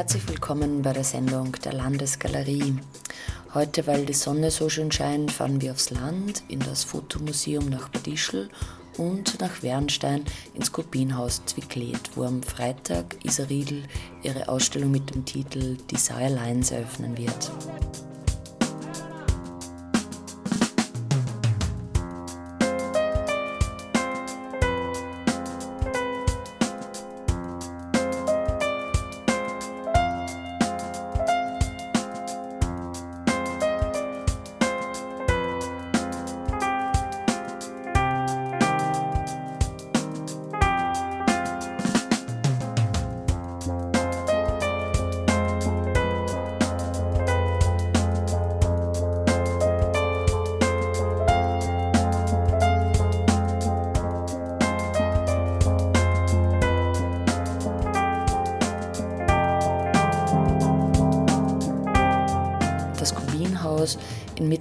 Herzlich willkommen bei der Sendung der Landesgalerie. Heute, weil die Sonne so schön scheint, fahren wir aufs Land, in das Fotomuseum nach Bad Ischl und nach Wernstein ins Kubinhaus Zwicklet, wo am Freitag Isa Riedl ihre Ausstellung mit dem Titel Desire Lines eröffnen wird.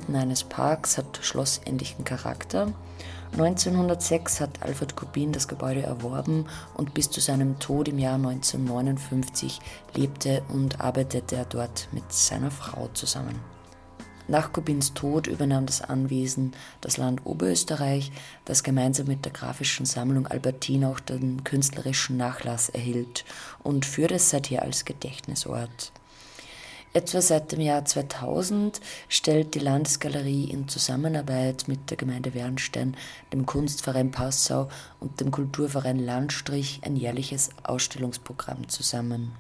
Inmitten eines Parks hat schlossähnlichen Charakter. 1906 hat Alfred Kubin das Gebäude erworben und bis zu seinem Tod im Jahr 1959 lebte und arbeitete er dort mit seiner Frau zusammen. Nach Kubins Tod übernahm das Anwesen das Land Oberösterreich, das gemeinsam mit der grafischen Sammlung Albertin auch den künstlerischen Nachlass erhielt und führt es seither als Gedächtnisort. Etwa seit dem Jahr 2000 stellt die Landesgalerie in Zusammenarbeit mit der Gemeinde Wernstein, dem Kunstverein Passau und dem Kulturverein Landstrich ein jährliches Ausstellungsprogramm zusammen.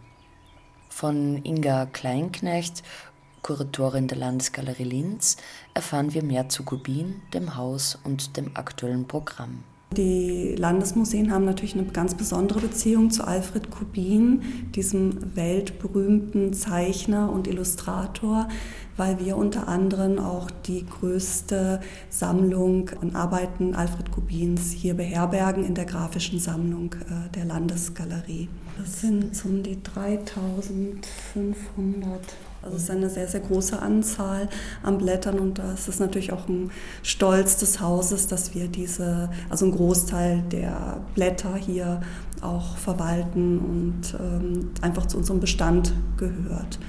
Von Inga Kleinknecht, Kuratorin der Landesgalerie Linz, erfahren wir mehr zu Gubin, dem Haus und dem aktuellen Programm. Die Landesmuseen haben natürlich eine ganz besondere Beziehung zu Alfred Kubin, diesem weltberühmten Zeichner und Illustrator, weil wir unter anderem auch die größte Sammlung an Arbeiten Alfred Kubins hier beherbergen in der grafischen Sammlung äh, der Landesgalerie. Das sind um die 3500 also es ist eine sehr, sehr große Anzahl an Blättern und das ist natürlich auch ein Stolz des Hauses, dass wir diese, also einen Großteil der Blätter hier auch verwalten und ähm, einfach zu unserem Bestand gehört.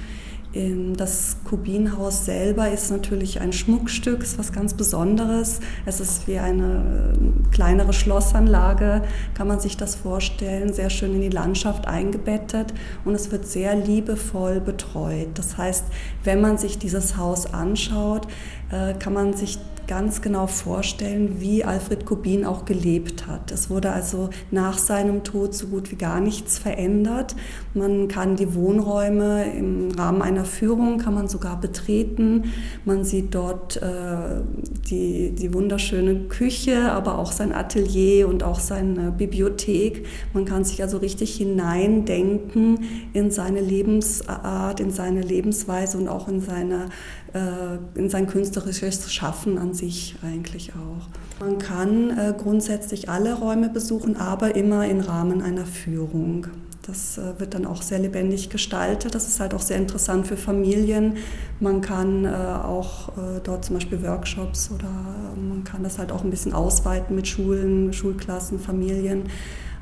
Das Kubinhaus selber ist natürlich ein Schmuckstück, ist was ganz Besonderes. Es ist wie eine äh, kleinere Schlossanlage, kann man sich das vorstellen, sehr schön in die Landschaft eingebettet und es wird sehr liebevoll betreut. Das heißt, wenn man sich dieses Haus anschaut, äh, kann man sich ganz genau vorstellen, wie Alfred Kubin auch gelebt hat. Es wurde also nach seinem Tod so gut wie gar nichts verändert. Man kann die Wohnräume im Rahmen einer Führung kann man sogar betreten. Man sieht dort äh, die, die wunderschöne Küche, aber auch sein Atelier und auch seine Bibliothek. Man kann sich also richtig hineindenken in seine Lebensart, in seine Lebensweise und auch in seine äh, in sein künstlerisches Schaffen an sich eigentlich auch. Man kann äh, grundsätzlich alle Räume besuchen, aber immer im Rahmen einer Führung. Das äh, wird dann auch sehr lebendig gestaltet. Das ist halt auch sehr interessant für Familien. Man kann auch dort zum Beispiel Workshops oder man kann das halt auch ein bisschen ausweiten mit Schulen, Schulklassen, Familien.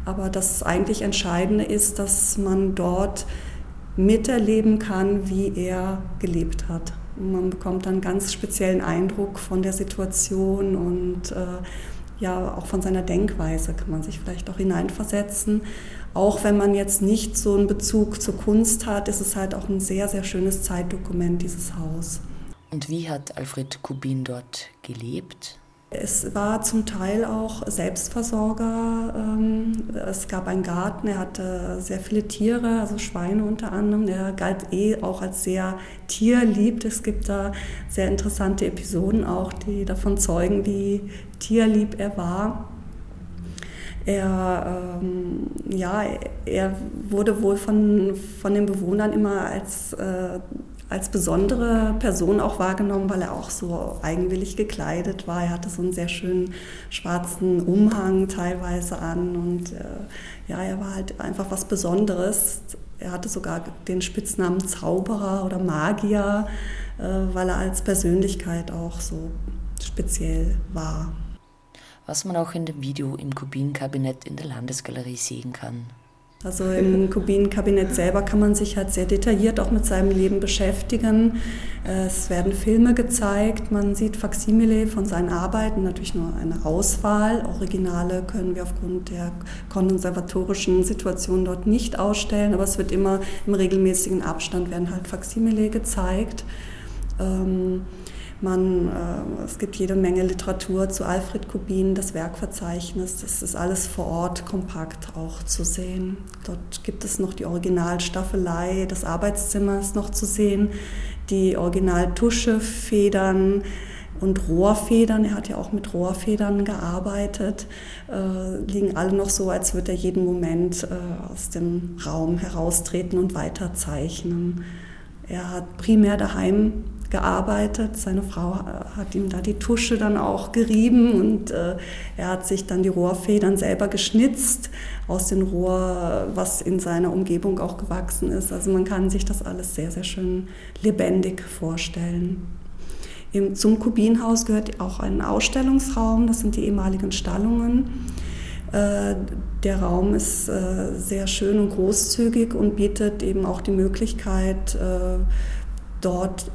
Aber das eigentlich Entscheidende ist, dass man dort miterleben kann, wie er gelebt hat. Man bekommt dann ganz speziellen Eindruck von der Situation und äh, ja, auch von seiner Denkweise kann man sich vielleicht auch hineinversetzen. Auch wenn man jetzt nicht so einen Bezug zur Kunst hat, ist es halt auch ein sehr, sehr schönes Zeitdokument, dieses Haus. Und wie hat Alfred Kubin dort gelebt? Es war zum Teil auch Selbstversorger. Ähm, es gab einen Garten, er hatte sehr viele Tiere, also Schweine unter anderem. Er galt eh auch als sehr tierlieb. Es gibt da sehr interessante Episoden auch, die davon zeugen, wie tierlieb er war. Er, ähm, ja, er wurde wohl von, von den Bewohnern immer als äh, als besondere Person auch wahrgenommen, weil er auch so eigenwillig gekleidet war. Er hatte so einen sehr schönen schwarzen Umhang teilweise an und äh, ja, er war halt einfach was Besonderes. Er hatte sogar den Spitznamen Zauberer oder Magier, äh, weil er als Persönlichkeit auch so speziell war. Was man auch in dem Video im Kubinkabinett in der Landesgalerie sehen kann. Also im Kubinenkabinett selber kann man sich halt sehr detailliert auch mit seinem Leben beschäftigen. Es werden Filme gezeigt, man sieht Faksimile von seinen Arbeiten, natürlich nur eine Auswahl. Originale können wir aufgrund der konservatorischen Situation dort nicht ausstellen, aber es wird immer im regelmäßigen Abstand werden halt Faksimile gezeigt. Ähm, man, äh, es gibt jede Menge Literatur zu Alfred Kubin, das Werkverzeichnis, das ist alles vor Ort kompakt auch zu sehen. Dort gibt es noch die Originalstaffelei des Arbeitszimmers noch zu sehen, die Originaltuschefedern und Rohrfedern, er hat ja auch mit Rohrfedern gearbeitet, äh, liegen alle noch so, als würde er jeden Moment äh, aus dem Raum heraustreten und weiterzeichnen. Er hat primär daheim gearbeitet. Seine Frau äh, hat ihm da die Tusche dann auch gerieben und äh, er hat sich dann die Rohrfedern selber geschnitzt aus dem Rohr, was in seiner Umgebung auch gewachsen ist. Also man kann sich das alles sehr, sehr schön lebendig vorstellen. Im, zum Kubinhaus gehört auch ein Ausstellungsraum, das sind die ehemaligen Stallungen. Äh, der Raum ist äh, sehr schön und großzügig und bietet eben auch die Möglichkeit, dort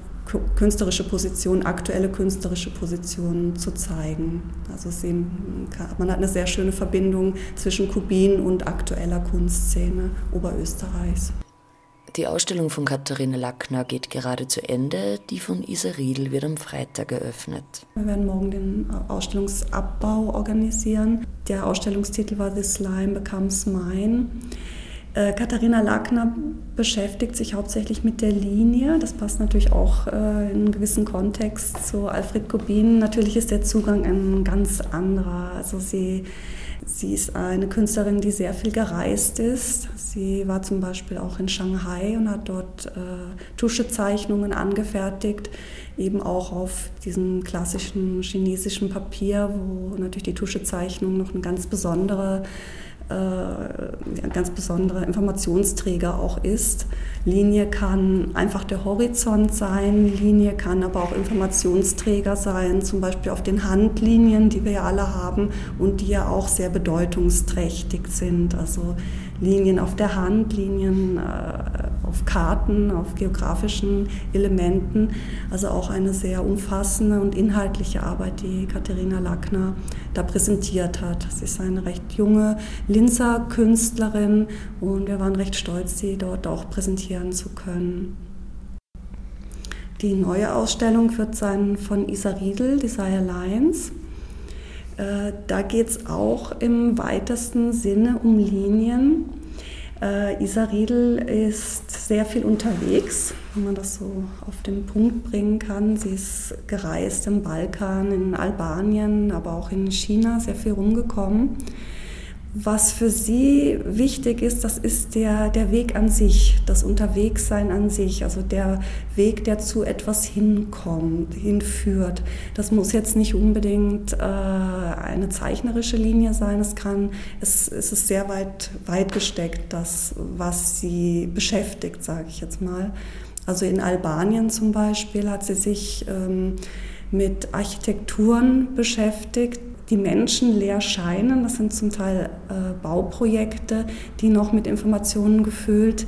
künstlerische Positionen, aktuelle künstlerische Positionen zu zeigen. Also sehen, man hat eine sehr schöne Verbindung zwischen Kubin und aktueller Kunstszene Oberösterreichs. Die Ausstellung von Katharina Lackner geht gerade zu Ende. Die von Isa Riedl wird am Freitag eröffnet. Wir werden morgen den Ausstellungsabbau organisieren. Der Ausstellungstitel war The Slime Becomes Mine. Äh, Katharina Lackner beschäftigt sich hauptsächlich mit der Linie. Das passt natürlich auch äh, in einem gewissen Kontext zu Alfred Kubin. Natürlich ist der Zugang ein ganz anderer. Also sie, sie ist eine Künstlerin, die sehr viel gereist ist. Sie war zum Beispiel auch in Shanghai und hat dort äh, Tuschezeichnungen angefertigt, eben auch auf diesem klassischen chinesischen Papier, wo natürlich die Tuschezeichnung noch eine ganz besondere ein ganz besonderer Informationsträger auch ist. Linie kann einfach der Horizont sein, Linie kann aber auch Informationsträger sein, zum Beispiel auf den Handlinien, die wir ja alle haben und die ja auch sehr bedeutungsträchtig sind. Also Linien auf der Hand, Linien äh, auf Karten, auf geografischen Elementen. Also auch eine sehr umfassende und inhaltliche Arbeit, die Katharina Lackner da präsentiert hat. Sie ist eine recht junge Linzer Künstlerin und wir waren recht stolz, sie dort auch präsentieren zu können. Die neue Ausstellung wird sein von Isa Riedel, Desire Lines. Äh, da geht es auch im weitesten Sinne um Linien. Äh, Isa Riedel ist sehr viel unterwegs, wenn man das so auf den Punkt bringen kann. Sie ist gereist im Balkan, in Albanien, aber auch in China sehr viel rumgekommen. Was für sie wichtig ist, das ist der, der Weg an sich, das Unterwegssein an sich, also der Weg, der zu etwas hinkommt, hinführt. Das muss jetzt nicht unbedingt äh, eine zeichnerische Linie sein, es kann, es, es ist sehr weit, weit gesteckt, das, was sie beschäftigt, sage ich jetzt mal. Also in Albanien zum Beispiel hat sie sich ähm, mit Architekturen beschäftigt, die Menschen leer scheinen. Das sind zum Teil äh, Bauprojekte, die noch mit Informationen gefüllt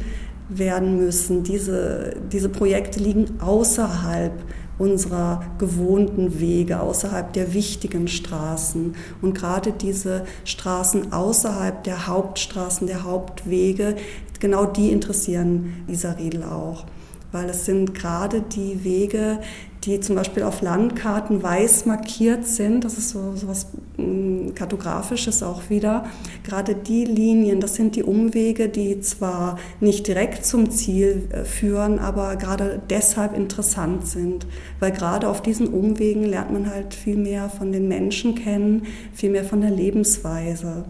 werden müssen. Diese, diese Projekte liegen außerhalb unserer gewohnten Wege, außerhalb der wichtigen Straßen. Und gerade diese Straßen außerhalb der Hauptstraßen, der Hauptwege, genau die interessieren Lisa Riedel auch weil es sind gerade die Wege, die zum Beispiel auf Landkarten weiß markiert sind, das ist so, so was mm, kartografisches auch wieder, gerade die Linien, das sind die Umwege, die zwar nicht direkt zum Ziel äh, führen, aber gerade deshalb interessant sind, weil gerade auf diesen Umwegen lernt man halt viel mehr von den Menschen kennen, viel mehr von der Lebensweise.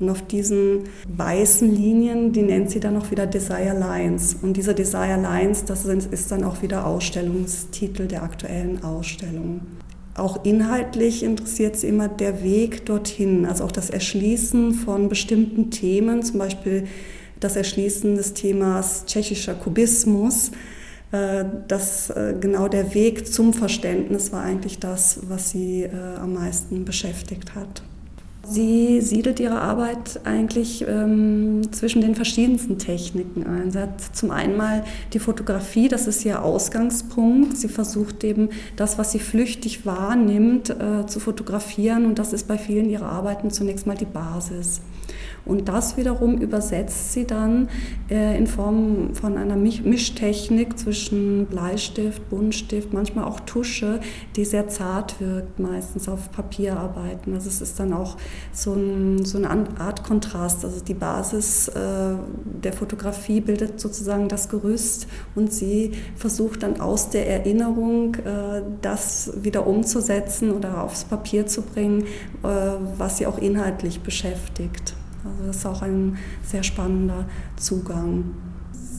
Und auf diesen weißen Linien, die nennt sie dann auch wieder Desire Lines. Und diese Desire Lines, das ist dann auch wieder Ausstellungstitel der aktuellen Ausstellung. Auch inhaltlich interessiert sie immer der Weg dorthin, also auch das Erschließen von bestimmten Themen, zum Beispiel das Erschließen des Themas tschechischer Kubismus. Äh, das äh, genau der Weg zum Verständnis war eigentlich das, was sie äh, am meisten beschäftigt hat. Sie siedelt ihre Arbeit eigentlich ähm, zwischen den verschiedensten Techniken ein. Sie hat zum einen mal die Fotografie, das ist ihr Ausgangspunkt. Sie versucht eben das, was sie flüchtig wahrnimmt, äh, zu fotografieren und das ist bei vielen ihrer Arbeiten zunächst mal die Basis. Und das wiederum übersetzt sie dann äh, in Form von einer Mischtechnik zwischen Bleistift, Buntstift, manchmal auch Tusche, die sehr zart wirkt, meistens auf Papierarbeiten. Also es ist dann auch so, ein, so eine Art Kontrast. Also die Basis äh, der Fotografie bildet sozusagen das Gerüst und sie versucht dann aus der Erinnerung äh, das wieder umzusetzen oder aufs Papier zu bringen, was sie auch inhaltlich beschäftigt. Also das ist auch ein sehr spannender Zugang.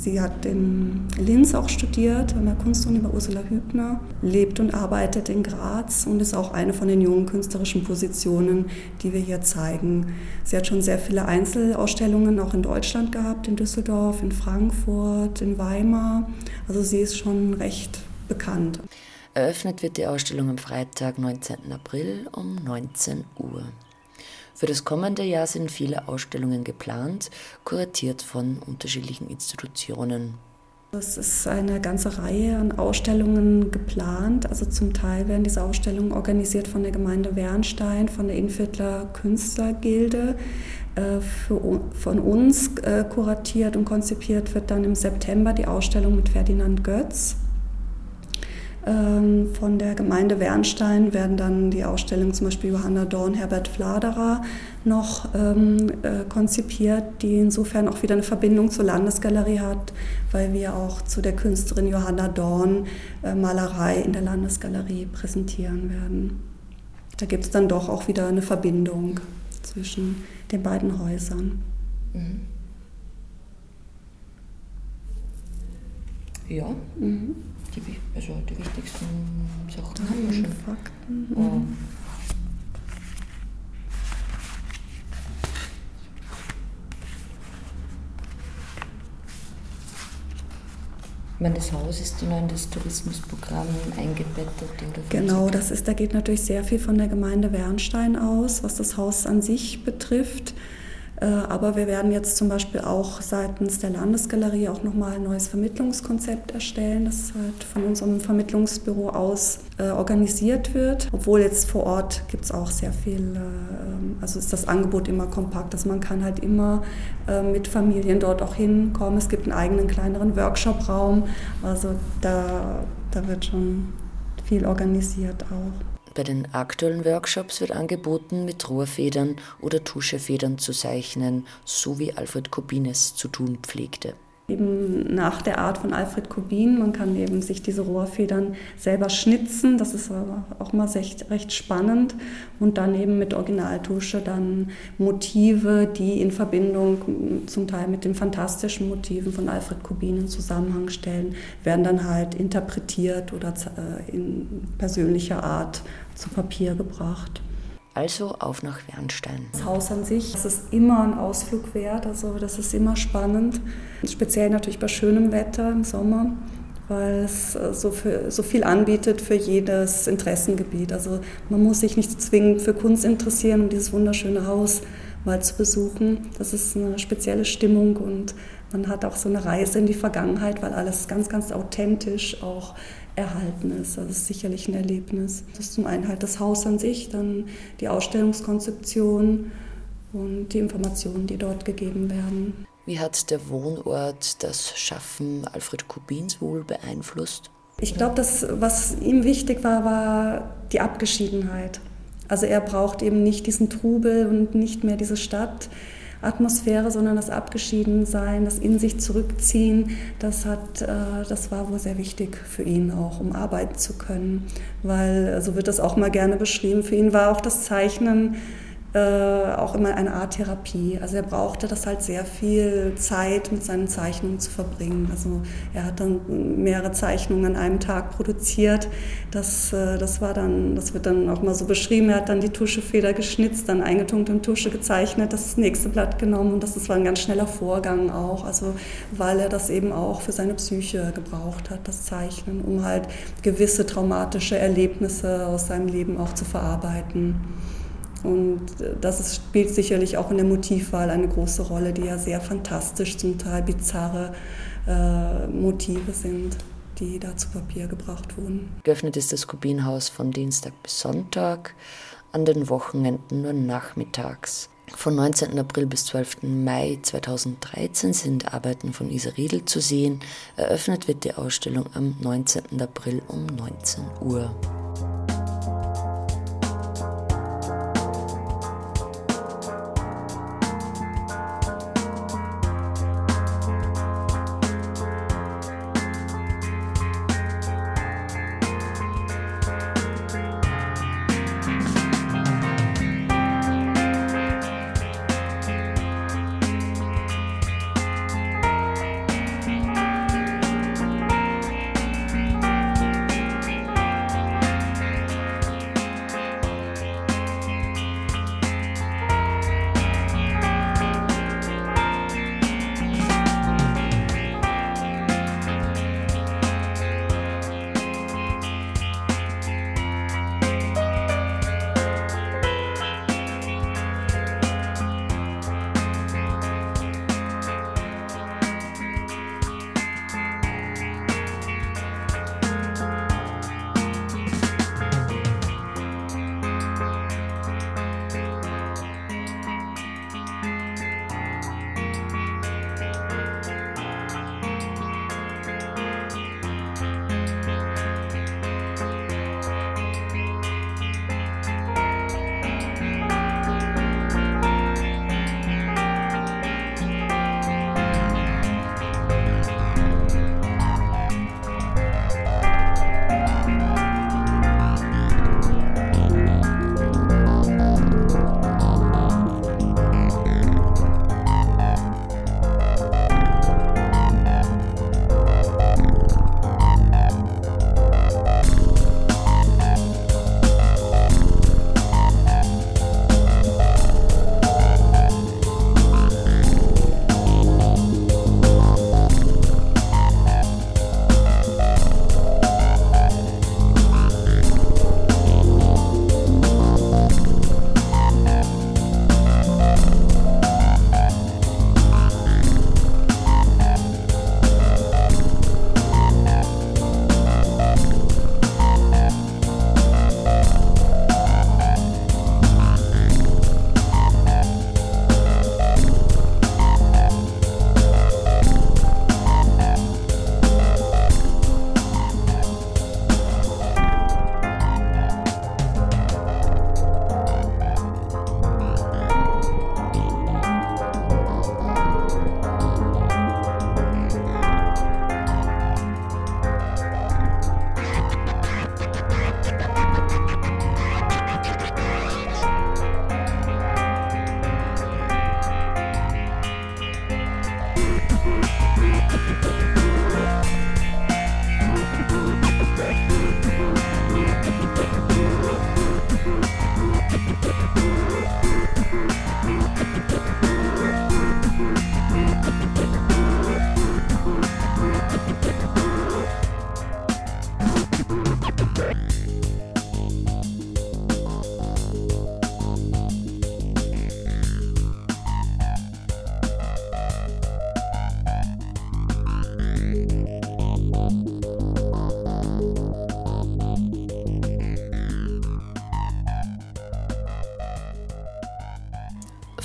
Sie hat in Linz auch studiert, an der Kunstuni bei Ursula Hübner, lebt und arbeitet in Graz und ist auch eine von den jungen künstlerischen Positionen, die wir hier zeigen. Sie hat schon sehr viele Einzelausstellungen auch in Deutschland gehabt, in Düsseldorf, in Frankfurt, in Weimar. Also sie ist schon recht bekannt. Eröffnet wird die Ausstellung am Freitag, 19. April um 19 Uhr. Für das kommende Jahr sind viele Ausstellungen geplant, kuratiert von unterschiedlichen Institutionen. Es ist eine ganze Reihe an Ausstellungen geplant. Also zum Teil werden diese Ausstellungen organisiert von der Gemeinde Wernstein, von der Innviertler Künstlergilde. Äh, für, von uns äh, kuratiert und konzipiert wird dann im September die Ausstellung mit Ferdinand Götz. Ähm, von der Gemeinde Wernstein werden dann die Ausstellungen zum Beispiel Johanna Dorn, Herbert Fladerer noch ähm, äh, konzipiert, die insofern auch wieder eine Verbindung zur Landesgalerie hat, weil wir auch zu der Künstlerin Johanna Dorn äh, Malerei in der Landesgalerie präsentieren werden. Da gibt es dann doch auch wieder eine Verbindung zwischen den beiden Häusern. Mhm. Ja. Mhm die, also die wichtigsten Sachen haben wir schon. Fakten. Oh. Ich meine, das Haus ist in das Tourismusprogramm eingebettet. genau, das ist, da geht natürlich sehr viel von der Gemeinde Wernstein aus, was das Haus an sich betrifft. Äh, aber wir werden jetzt zum Beispiel auch seitens der Landesgalerie auch nochmal ein neues Vermittlungskonzept erstellen, das halt von unserem Vermittlungsbüro aus äh, organisiert wird. Obwohl jetzt vor Ort gibt es auch sehr viel, äh, also ist das Angebot immer kompakt, dass man kann halt immer mit Familien dort auch hinkommen. Es gibt einen eigenen kleineren Workshop-Raum, also da, da wird schon viel organisiert auch. Bei den aktuellen Workshops wird angeboten, mit Rohrfedern oder Tuschefedern zu zeichnen, so wie Alfred Kubin es zu tun pflegte eben nach der Art von Alfred Kubin. Man kann eben sich diese Rohrfedern selber schnitzen, das ist auch mal recht, recht spannend. Und dann eben mit Originaltusche dann Motive, die in Verbindung zum Teil mit den fantastischen Motiven von Alfred Kubin in Zusammenhang stellen, werden dann halt interpretiert oder äh, in persönlicher Art zu Papier gebracht. Also auf nach Wernstein. Das Haus an sich, das ist immer ein Ausflug wert, also das ist immer spannend. Speziell natürlich bei schönem Wetter im Sommer, weil es äh, so, für, so viel anbietet für jedes Interessengebiet. Also man muss sich nicht zwingend für Kunst interessieren, um dieses wunderschöne Haus mal zu besuchen. Das ist eine spezielle Stimmung und man hat auch so eine Reise in die Vergangenheit, weil alles ganz, ganz authentisch auch erhalten ist. Also das ist sicherlich ein Erlebnis. Das ist zum einen halt das Haus an sich, dann die Ausstellungskonzeption und die Informationen, die dort gegeben werden. Wie hat der Wohnort das Schaffen Alfred Kubins wohl beeinflusst? Ich glaube, das, was ihm wichtig war, war die Abgeschiedenheit. Also er braucht eben nicht diesen Trubel und nicht mehr diese Stadt. Atmosphäre, sondern das Abgeschiedensein, das in sich zurückziehen, das, hat, äh, das war wohl sehr wichtig für ihn auch, um arbeiten zu können. Weil, so wird das auch mal gerne beschrieben, für ihn war auch das Zeichnen äh, auch immer eine Art Therapie. Also er brauchte das halt sehr viel Zeit mit seinen Zeichnungen zu verbringen. Also er hat dann mehrere Zeichnungen an einem Tag produziert. Das, äh, das war dann, das wird dann auch mal so beschrieben. Er hat dann die Tuschefeder geschnitzt, dann eingetunkt in Tusche gezeichnet, das nächste Blatt genommen und das, das war ein ganz schneller Vorgang auch. Also weil er das eben auch für seine Psyche gebraucht hat, das Zeichnen, um halt gewisse traumatische Erlebnisse aus seinem Leben auch zu verarbeiten. Und das ist, spielt sicherlich auch in der Motivwahl eine große Rolle, die ja sehr fantastisch, zum Teil bizarre äh, Motive sind, die da zu Papier gebracht wurden. Geöffnet ist das Kubinhaus von Dienstag bis Sonntag, an den Wochenenden nur nachmittags. Von 19. April bis 12. Mai 2013 sind Arbeiten von Isa Riedel zu sehen. Eröffnet wird die Ausstellung am 19. April um 19 Uhr.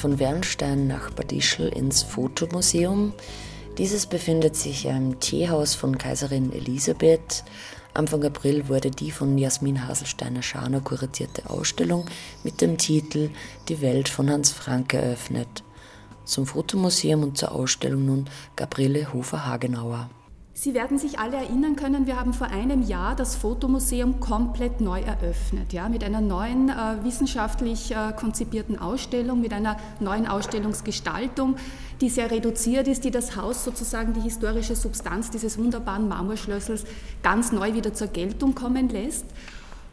Von Wernstein nach Bad Ischl ins Fotomuseum. Dieses befindet sich im Teehaus von Kaiserin Elisabeth. Anfang April wurde die von Jasmin Haselsteiner-Scharner kuratierte Ausstellung mit dem Titel Die Welt von Hans Frank eröffnet. Zum Fotomuseum und zur Ausstellung nun Gabriele Hofer-Hagenauer. Sie werden sich alle erinnern können, wir haben vor einem Jahr das Fotomuseum komplett neu eröffnet, ja, mit einer neuen äh, wissenschaftlich äh, konzipierten Ausstellung, mit einer neuen Ausstellungsgestaltung, die sehr reduziert ist, die das Haus sozusagen die historische Substanz dieses wunderbaren Marmorschlössers ganz neu wieder zur Geltung kommen lässt.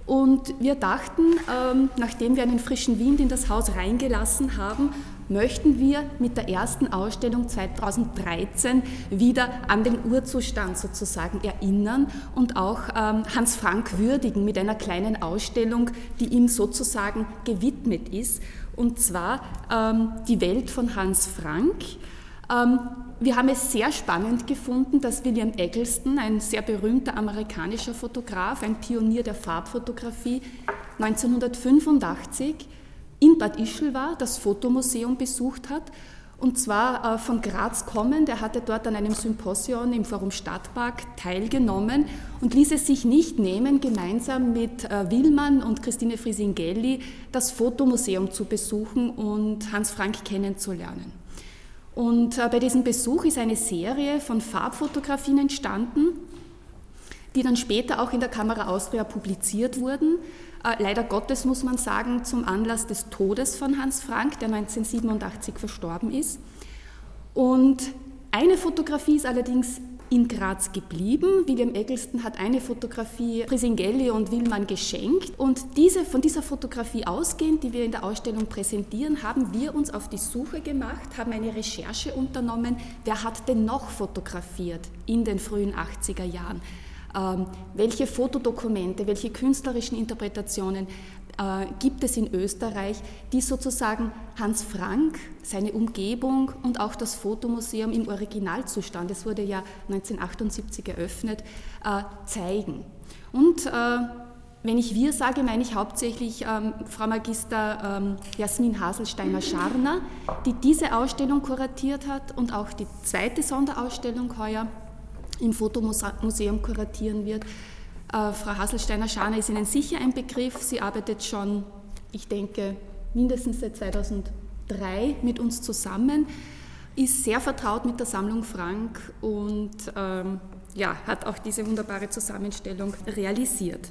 Und wir dachten, ähm, nachdem wir einen frischen Wind in das Haus reingelassen haben, möchten wir mit der ersten Ausstellung 2013 wieder an den Urzustand sozusagen erinnern und auch ähm, Hans Frank würdigen mit einer kleinen Ausstellung, die ihm sozusagen gewidmet ist, und zwar ähm, die Welt von Hans Frank. Ähm, wir haben es sehr spannend gefunden, dass William Eggleston, ein sehr berühmter amerikanischer Fotograf, ein Pionier der Farbfotografie, 1985 in Bad Ischl war, das Fotomuseum besucht hat und zwar äh, von Graz kommend. Er hatte dort an einem Symposion im Forum Stadtpark teilgenommen und ließ es sich nicht nehmen, gemeinsam mit äh, Willmann und Christine Frisingelli das Fotomuseum zu besuchen und Hans Frank kennenzulernen. Und äh, bei diesem Besuch ist eine Serie von Farbfotografien entstanden, die dann später auch in der Kamera Austria publiziert wurden. Äh, leider Gottes muss man sagen, zum Anlass des Todes von Hans Frank, der 1987 verstorben ist. Und eine Fotografie ist allerdings in Graz geblieben. William Eggleston hat eine Fotografie Prisingelli und Willmann geschenkt. Und diese, von dieser Fotografie ausgehend, die wir in der Ausstellung präsentieren, haben wir uns auf die Suche gemacht, haben eine Recherche unternommen, wer hat denn noch fotografiert in den frühen 80er Jahren. Ähm, welche Fotodokumente, welche künstlerischen Interpretationen äh, gibt es in Österreich, die sozusagen Hans Frank, seine Umgebung und auch das Fotomuseum im Originalzustand, es wurde ja 1978 eröffnet, äh, zeigen. Und äh, wenn ich wir sage, meine ich hauptsächlich ähm, Frau Magister ähm, Jasmin Haselsteiner-Scharner, die diese Ausstellung kuratiert hat und auch die zweite Sonderausstellung heuer im Fotomuseum kuratieren wird. Äh, Frau Hasselsteiner-Scharner ist Ihnen sicher ein Begriff. Sie arbeitet schon, ich denke, mindestens seit 2003 mit uns zusammen, ist sehr vertraut mit der Sammlung Frank und ähm, ja, hat auch diese wunderbare Zusammenstellung realisiert.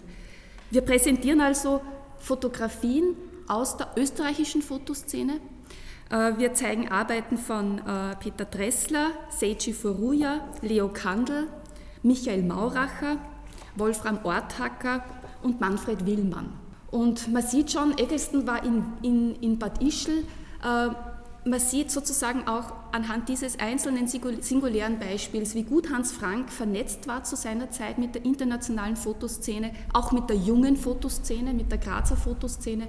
Wir präsentieren also Fotografien aus der österreichischen Fotoszene, wir zeigen Arbeiten von äh, Peter Dressler, Seiji Furuya, Leo Kandel, Michael Mauracher, Wolfram Orthacker und Manfred Willmann. Und man sieht schon, Eggleston war in, in, in Bad Ischl. Äh, man sieht sozusagen auch anhand dieses einzelnen singulären Beispiels, wie gut Hans Frank vernetzt war zu seiner Zeit mit der internationalen Fotoszene, auch mit der jungen Fotoszene, mit der Grazer Fotoszene.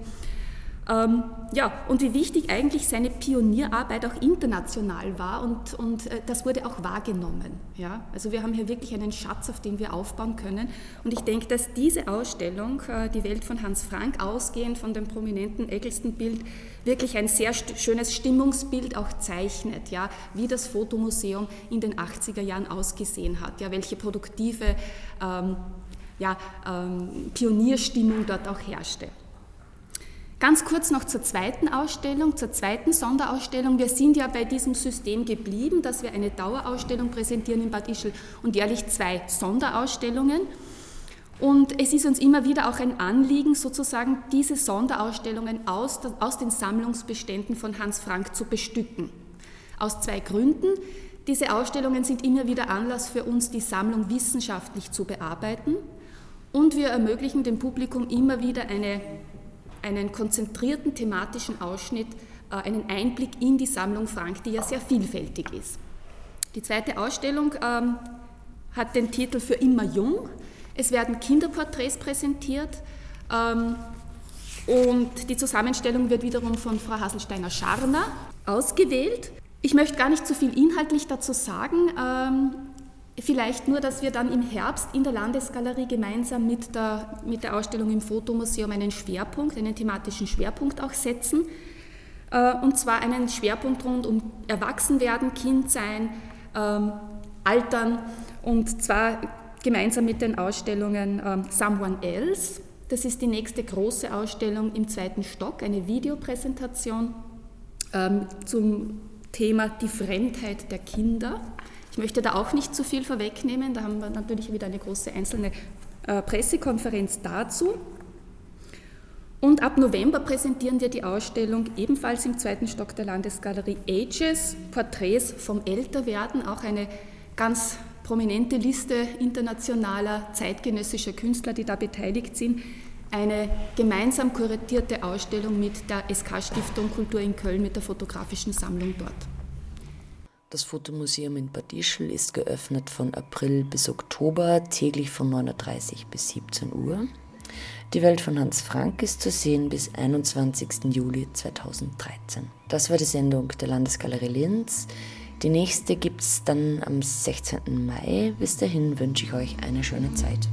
Ähm, ja, und wie wichtig eigentlich seine Pionierarbeit auch international war und, und äh, das wurde auch wahrgenommen. Ja? Also wir haben hier wirklich einen Schatz, auf den wir aufbauen können. Und ich denke, dass diese Ausstellung, äh, die Welt von Hans Frank, ausgehend von dem prominenten Eggleston-Bild, wirklich ein sehr st schönes Stimmungsbild auch zeichnet, ja? wie das Fotomuseum in den 80er Jahren ausgesehen hat, ja? welche produktive ähm, ja, ähm, Pionierstimmung dort auch herrschte. Ganz kurz noch zur zweiten Ausstellung, zur zweiten Sonderausstellung. Wir sind ja bei diesem System geblieben, dass wir eine Dauerausstellung präsentieren in Bad Ischl und jährlich zwei Sonderausstellungen. Und es ist uns immer wieder auch ein Anliegen, sozusagen diese Sonderausstellungen aus, aus den Sammlungsbeständen von Hans Frank zu bestücken. Aus zwei Gründen. Diese Ausstellungen sind immer wieder Anlass für uns, die Sammlung wissenschaftlich zu bearbeiten. Und wir ermöglichen dem Publikum immer wieder eine einen konzentrierten thematischen Ausschnitt, äh, einen Einblick in die Sammlung Frank, die ja sehr vielfältig ist. Die zweite Ausstellung ähm, hat den Titel Für immer jung. Es werden Kinderporträts präsentiert ähm, und die Zusammenstellung wird wiederum von Frau Haselsteiner-Scharner ausgewählt. Ich möchte gar nicht zu viel inhaltlich dazu sagen. Vielleicht nur, dass wir dann im Herbst in der Landesgalerie gemeinsam mit der, mit der Ausstellung im Fotomuseum einen Schwerpunkt, einen thematischen Schwerpunkt auch setzen. Äh, und zwar einen Schwerpunkt rund um Erwachsenwerden, Kindsein, ähm, Altern und zwar gemeinsam mit den Ausstellungen ähm, Someone Else. Das ist die nächste große Ausstellung im zweiten Stock, eine Videopräsentation ähm, zum Thema die Fremdheit der Kinder. Ich möchte da auch nicht zu viel vorwegnehmen, da haben wir natürlich wieder eine große einzelne äh, Pressekonferenz dazu. Und ab November präsentieren wir die Ausstellung ebenfalls im zweiten Stock der Landesgalerie Ages, Porträts vom Älterwerden, auch eine ganz prominente Liste internationaler zeitgenössischer Künstler, die da beteiligt sind. eine gemeinsam kuratierte Ausstellung mit der SK-Stiftung Kultur in Köln mit der fotografischen Sammlung dort. Das Fotomuseum in Bad Ischl ist geöffnet von April bis Oktober, täglich von 9.30 Uhr bis 17 Uhr. Die Welt von Hans Frank ist zu sehen bis 21. Juli 2013. Das war die Sendung der Landesgalerie Linz. Die nächste gibt es dann am 16. Mai. Bis dahin wünsche ich euch eine schöne Zeit.